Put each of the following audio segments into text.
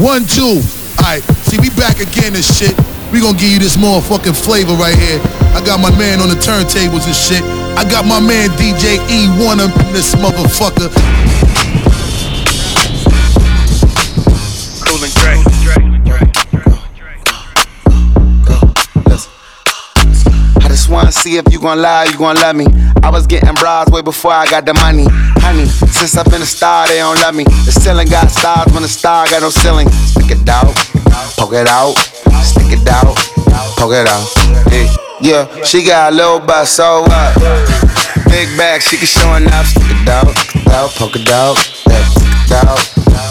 One, two. Alright, see, we back again and shit. We gonna give you this motherfucking flavor right here. I got my man on the turntables and shit. I got my man DJ E1 up in this motherfucker. Wanna see if you gon' lie, you gon' love me. I was getting bras way before I got the money. Honey, since I've been a star, they don't love me. The ceiling got stars when the star got no ceiling. Stick it out, poke it out, stick it out, poke it out. Yeah, yeah she got a little butt, so what? Big bag, she can show enough. Stick it out, out, poke it out, stick it out,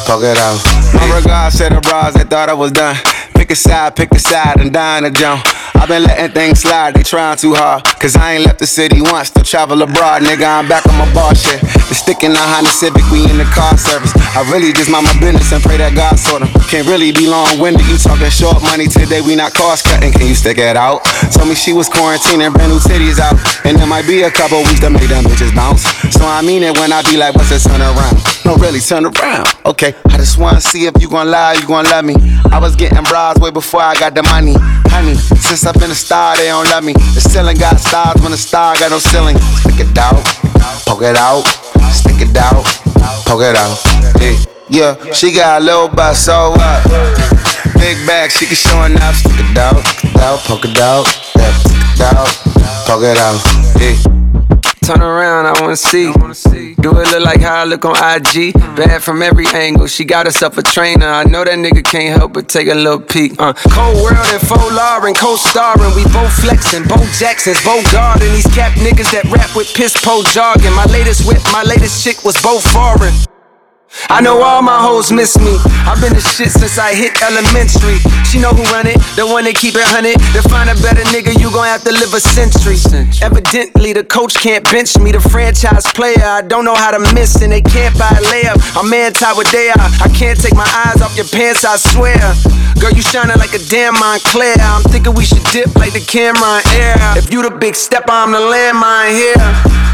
poke it out. My regards to the bras, they thought I was done. Pick a side, pick a side, and dine a jump. I been letting things slide, they trying too hard. Cause I ain't left the city once to travel abroad, nigga. I'm back on my bar shit. The stick in the Honda Civic, we in the car service. I really just mind my business and pray that God sort them. Can't really be long winded, you talking short money today, we not cost cutting. Can you stick it out? Told me she was quarantining, brand new titties out. And there might be a couple weeks to make them bitches bounce. So I mean it when I be like, what's the turn around? No, really, turn around. Okay, I just wanna see if you gon' lie, you gon' love me. I was getting bras way before I got the money. Honey, since I've been a star, they don't love me. The ceiling got stars when the star got no ceiling. Stick it out, poke it out, stick it out, poke it out. Yeah, yeah she got a little butt, so what? Big bag, she can show enough. Stick it out, stick it out, poke it out, stick it out, poke it out. Yeah. Turn around, I wanna see. Do it look like how I look on IG? Bad from every angle. She got herself a trainer. I know that nigga can't help but take a little peek. Uh, Cold World and Faux Lauren, co-starring. We both flexing, Bo Jackson's, Bo Garden. These cap niggas that rap with piss po jargon. My latest whip, my latest chick was both foreign. I know all my hoes miss me. I've been the shit since I hit elementary. She know who run it, the one that keep it hunted. To find a better nigga, you gon' have to live a century. Evidently, the coach can't bench me. The franchise player, I don't know how to miss, and they can't buy a layup. I'm anti what they are. I can't take my eyes off your pants, I swear. Girl, you shining like a damn Montclair. I'm thinking we should dip like the camera in air. If you the big stepper, I'm the landmine here.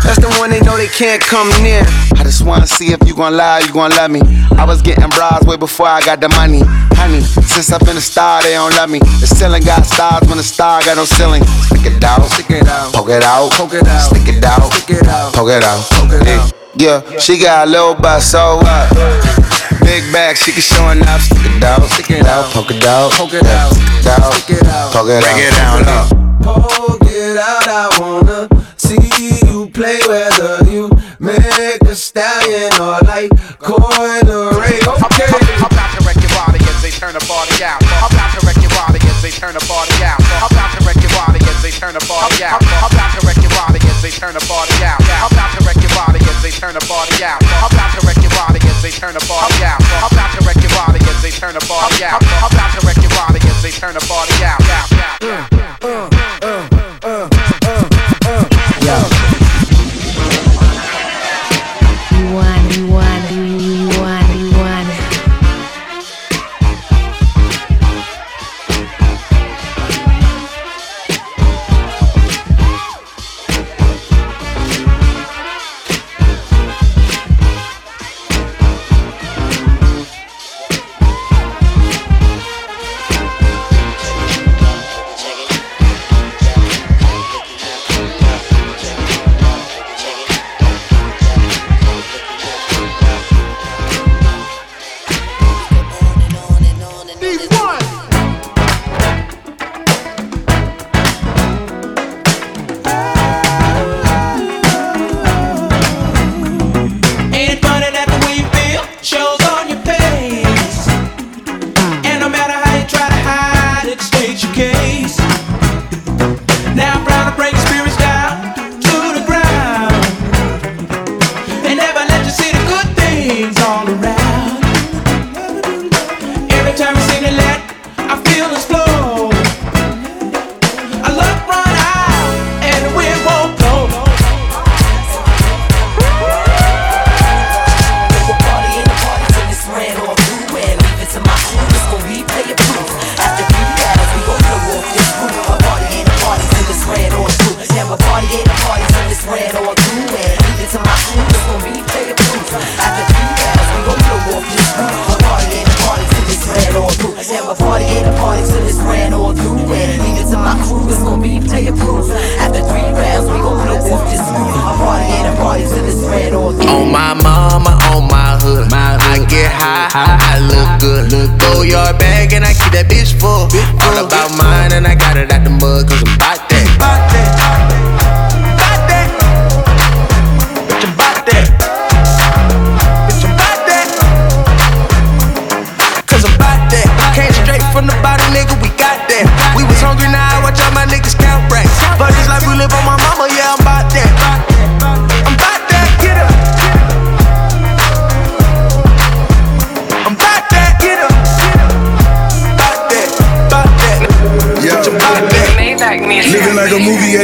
That's the one they know they can't come near. I just wanna see if you gon' lie, you gon' love me. I was getting bras way before I got the money. Honey, since I've been a star, they don't love me. The ceiling got stars when the star got no ceiling. Stick it out, Stick it out, poke it out, Poke it out. stick it out, Stick it out. poke it out. Poke it Yeah. out. Yeah, she got a little butt, so what? Big bag, she can show enough. Stick it out, Stick it out. poke it out, Poke it out. stick it out, Stick it out. poke it Break out. it down low. Poke it out, I wanna see you play whether you make a stallion or like ray. Okay. I'm about to wreck your body as they turn the party out. I'm about to wreck your body as they turn the party out. I'm about to wreck your body as they turn the party out. I'm about to wreck your body as they turn the party out. I'm about to wreck your body as they turn the party out. Turn the party out. I'm about to wreck your body as they turn the party out. I'm about to wreck your body as they turn the party out. One, uh. Let's go. I I look good. Throw your bag and I keep that bitch full. All about mine and I got it out the mud cause I'm. Bout that.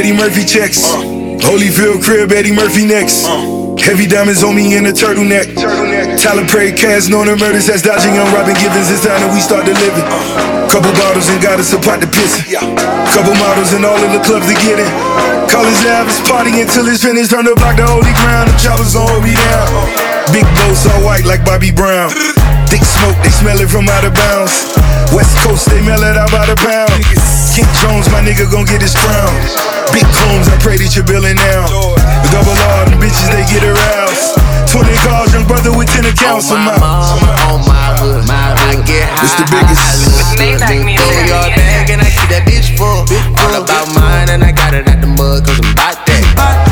Eddie Murphy checks. Uh. Holyfield crib, Eddie Murphy next. Uh. Heavy diamonds on me in a turtleneck. Tyler Perry cast, known the murders that's dodging on Robin Givens. It's time that we start delivering. Uh. Couple bottles and got us a pot to piss. Couple models and all of the clubs to get in. College Ave is partying until it's finished. Turn the block to holy ground. The choppers hold me down. Big boats all white like Bobby Brown. Thick smoke, they smell it from out of bounds. West Coast, they mail it out by the pound. King Jones, my nigga gon' get his crown. Big combs, I pray that you're billing now. Double R, them bitches, they get aroused. 20 cars, young brother with 10 accounts On on my my. mama, on my hood. I get high, It's the biggest. I look good. Throw your bag and I keep that bitch full. All about mine and I got it out the mud cause I'm bout that.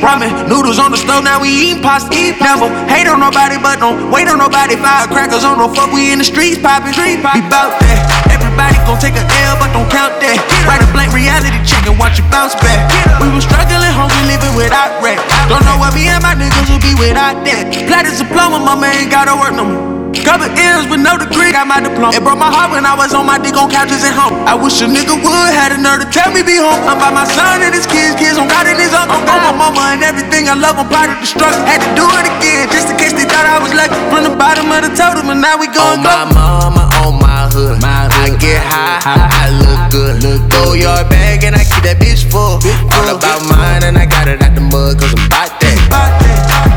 Ramen, noodles on the stove, now we eating pasta. Eat never hate on nobody, but don't wait on nobody. Firecrackers on no fuck, we in the streets popping. Street pop. We bout that. Everybody gon' take a L, but don't count that. Write a blank reality check and watch it bounce back. We was struggling, hungry, living without rap. Don't know what me and my niggas will be without that. Platinum diploma, mama ain't gotta work no more. Couple M's with no degree, got my diploma. It broke my heart when I was on my dick on couches at home. I wish a nigga would had a nerve to tell me be home. I'm by my son and his kids, kids on God and his uncle. I'm On my mama and everything I love, I'm part of the struggle. Had to do it again, just in case they thought I was lucky. From the bottom of the totem, and now we On going my go. mama, on my hood. I get high, I look good. Look Throw your bag and I keep that bitch full. All about mine and I got it out the mud cause I'm bout that. Bout that.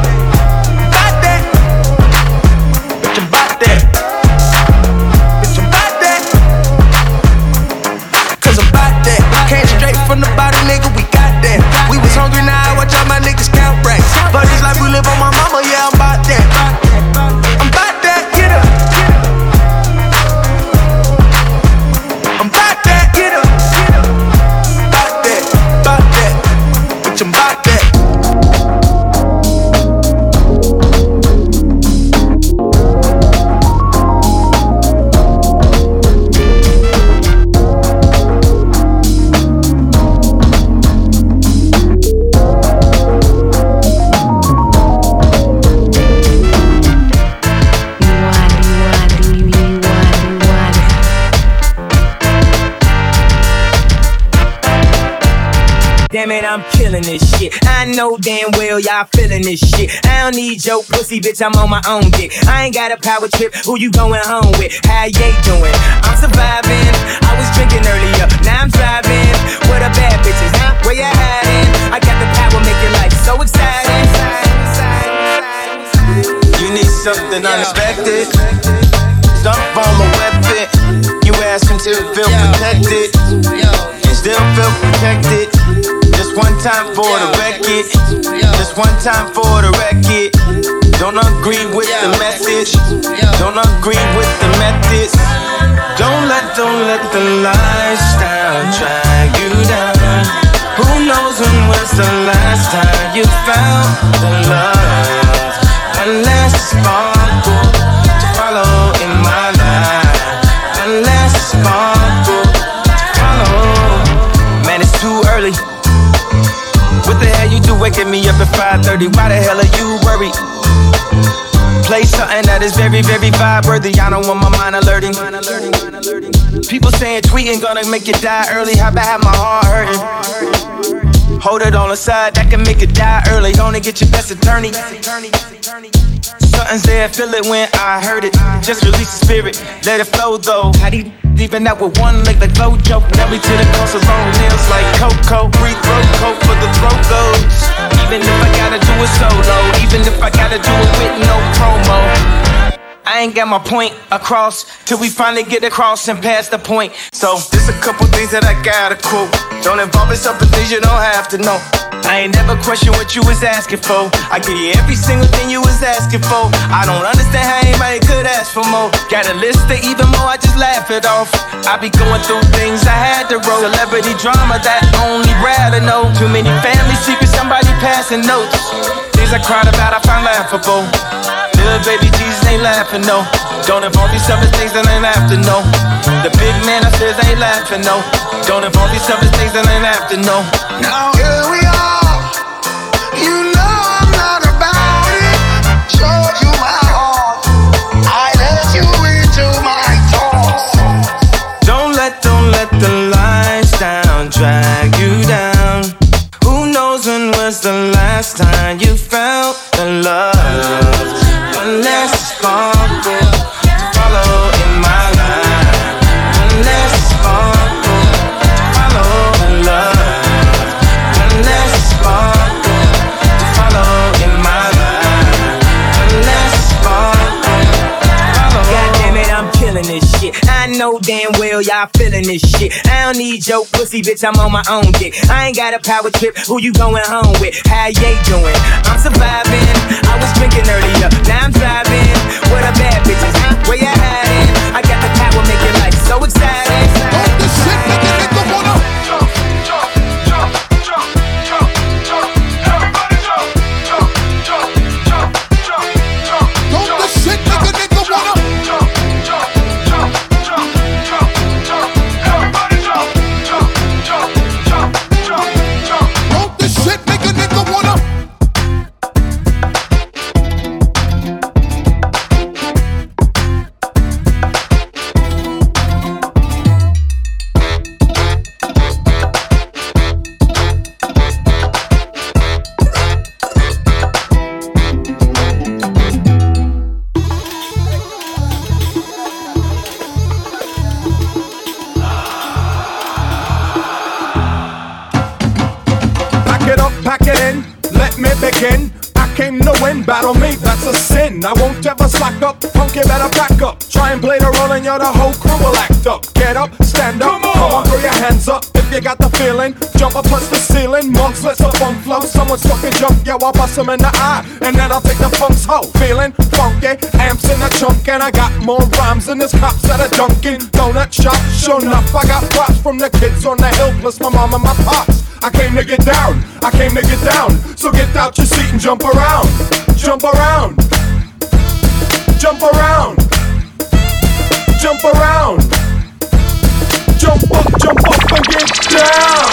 I'm killing this shit. I know damn well y'all feeling this shit. I don't need your pussy, bitch. I'm on my own dick. I ain't got a power trip. Who you going home with? How you doing? I'm surviving. I was drinking earlier. Now I'm driving. What a bad bitches, huh? Where you hiding? I got the power, make your life so exciting. You need something unexpected. Some form of weapon. You ask until you feel protected. And still feel protected. One time for the record. Just one time for the record. Don't agree with the message. Don't agree with the methods. Don't let, don't let the lifestyle drag you down. Who knows when was the last time you found the love? 5:30? Why the hell are you worried? Play something Something that is very, very vibe worthy. I don't want my mind alerting. People saying tweeting gonna make you die early. How about have my heart hurting? Hold it on the side, that can make you die early. Only get your best attorney. Something's there, feel it when I heard it. Just release the spirit, let it flow though. How do even out with one leg like Flojo? Now we to the coast of long nails like Coco. Free throw coat for the throat goes. Even if I gotta do it solo, even if I gotta do it with no promo. I ain't got my point across till we finally get across and pass the point. So there's a couple things that I gotta quote. Don't involve yourself in things you don't have to know. I ain't never question what you was asking for. I give you every single thing you was asking for. I don't understand how anybody could ask for more. Got a list of even more, I just laugh it off. I be going through things I had to roll. Celebrity drama that only rather know. Too many family secrets, somebody passing notes. Things I cried about, I find laughable. Little baby Jesus ain't laughing, no. Don't involve yourself in things that ain't to know. The big man upstairs ain't laughing, no. Don't involve yourself in things that ain't have to know. You down. Who knows when was the last time you damn well y'all this shit. I don't need your pussy, bitch. I'm on my own dick. I ain't got a power trip. Who you going home with? How you doing? I'm surviving. Get up, stand up, come on, throw your hands up if you got the feeling. Jump up, touch the ceiling, monks, let's up funk flow. Someone's fucking jump, yo, I'll bust 'em in the eye. And then I'll take the funk's hoe. Feeling funky, amps in the trunk, and I got more rhymes than this cops at a Dunkin' Donut shop. Sure enough, I got props from the kids on the hill, plus my mom and my pops. I came to get down, I came to get down. So get out your seat and jump around, jump around, jump around, jump around, jump up, jump up and get down.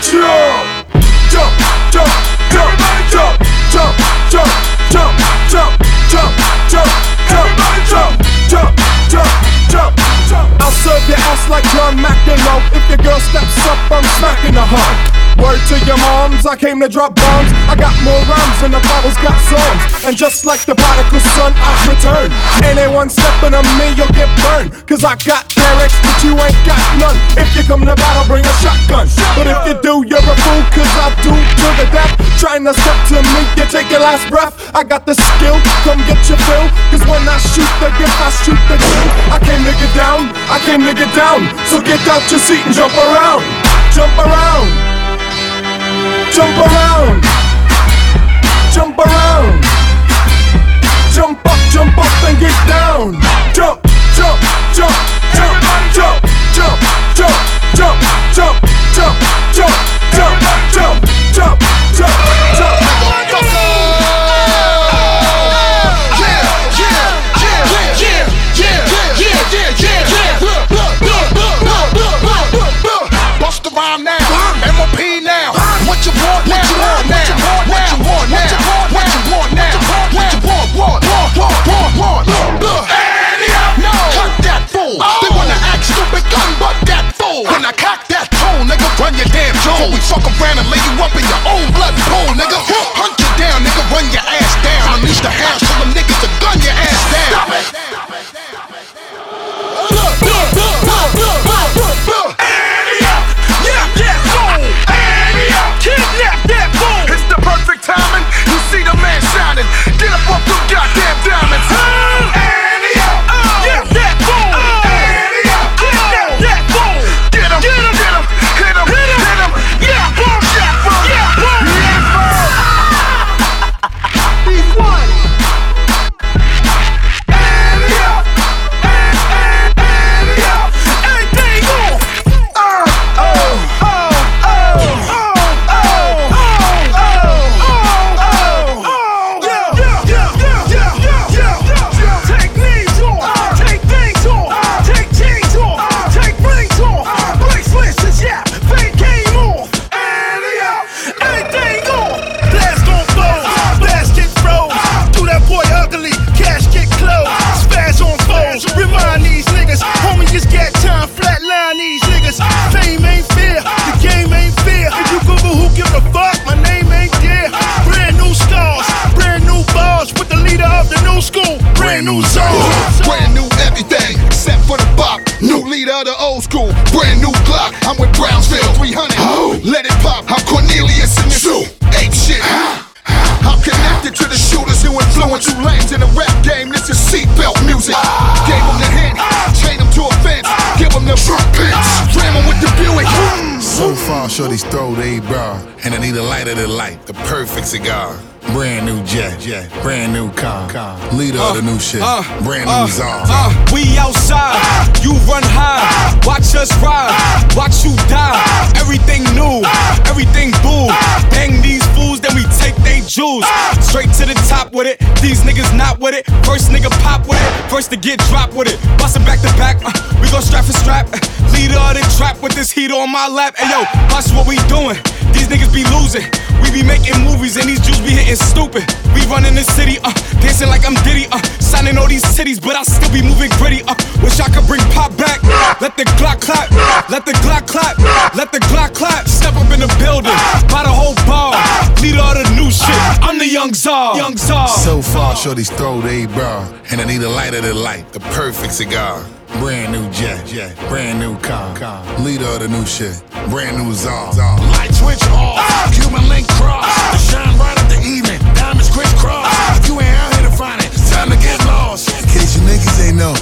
Jump, jump, jump, jump, jump, jump, jump, jump, jump, jump, jump, jump, jump, jump, jump, jump, jump. I'll serve your ass like John McEnroe. If your girl steps up, I'm smacking the heart. Word to your moms, I came to drop bombs. I got more rhymes than the Bible's got songs. And just like the prodigal son, I've returned. Anyone stepping on me, you'll get burned. Cause I got lyrics, but you ain't got none. If you come to battle, bring a shotgun. But if you do, you're a fool, cause I do to the death. Trying to step to me, you take your last breath. I got the skill, come get your fill. Cause when I shoot the gift, I shoot the kill. I came to get down, I came to get down. So get out your seat and jump around. Jump around. Jump around. Jump around. Jump up, jump up and get down. Jump, jump, jump, jump, jump, jump, jump, jump, jump, jump, jump, jump, brand new zone. Brand new everything, except for the bop. New leader of the old school, brand new Glock. I'm with Brownsville 300. Oh. Let it pop. I'm Cornelius in the zoo. Ape shit. I'm connected to the shooters who influence you lanes in the rap game. This is seatbelt music. Gave them the hint, chain them to a fence, give them the front bench, ram them with the Buick. So far, shorty's throat, they bra, and I need a lighter than light, the perfect cigar. Brand new jet, jet, brand new car, car. Leader of the new uh, shit, uh, brand uh, new czar. Uh, we outside, you run high. Watch us ride, watch you die. Everything new, everything boo. Bang jewels. Straight to the top with it. These niggas not with it. First nigga pop with it. First to get dropped with it. Bustin' back to back. Uh, we go strap for strap. Uh, leader of the trap with this heat on my lap. Hey yo, watch what we doing. These niggas be losing. We be making movies and these Jews be hitting stupid. We running the city, uh, dancing like I'm Diddy, uh, signing all these cities, but I still be moving gritty, uh. Wish I could bring pop back. Let the Glock clap, let the Glock clap, let the Glock clap. Step up in the building, by the whole bar. Leader of the new shit, I'm the young czar, young czar. So far, shorties throw they bra, and I need a lighter than light, the perfect cigar. Brand new jet, jet, brand new car, car. Leader of the new shit, brand new czar. Light switch off, human link cross. The shine bright up the evening, diamonds crisscross. If you ain't out here to find it, time to get lost. In case you niggas ain't know,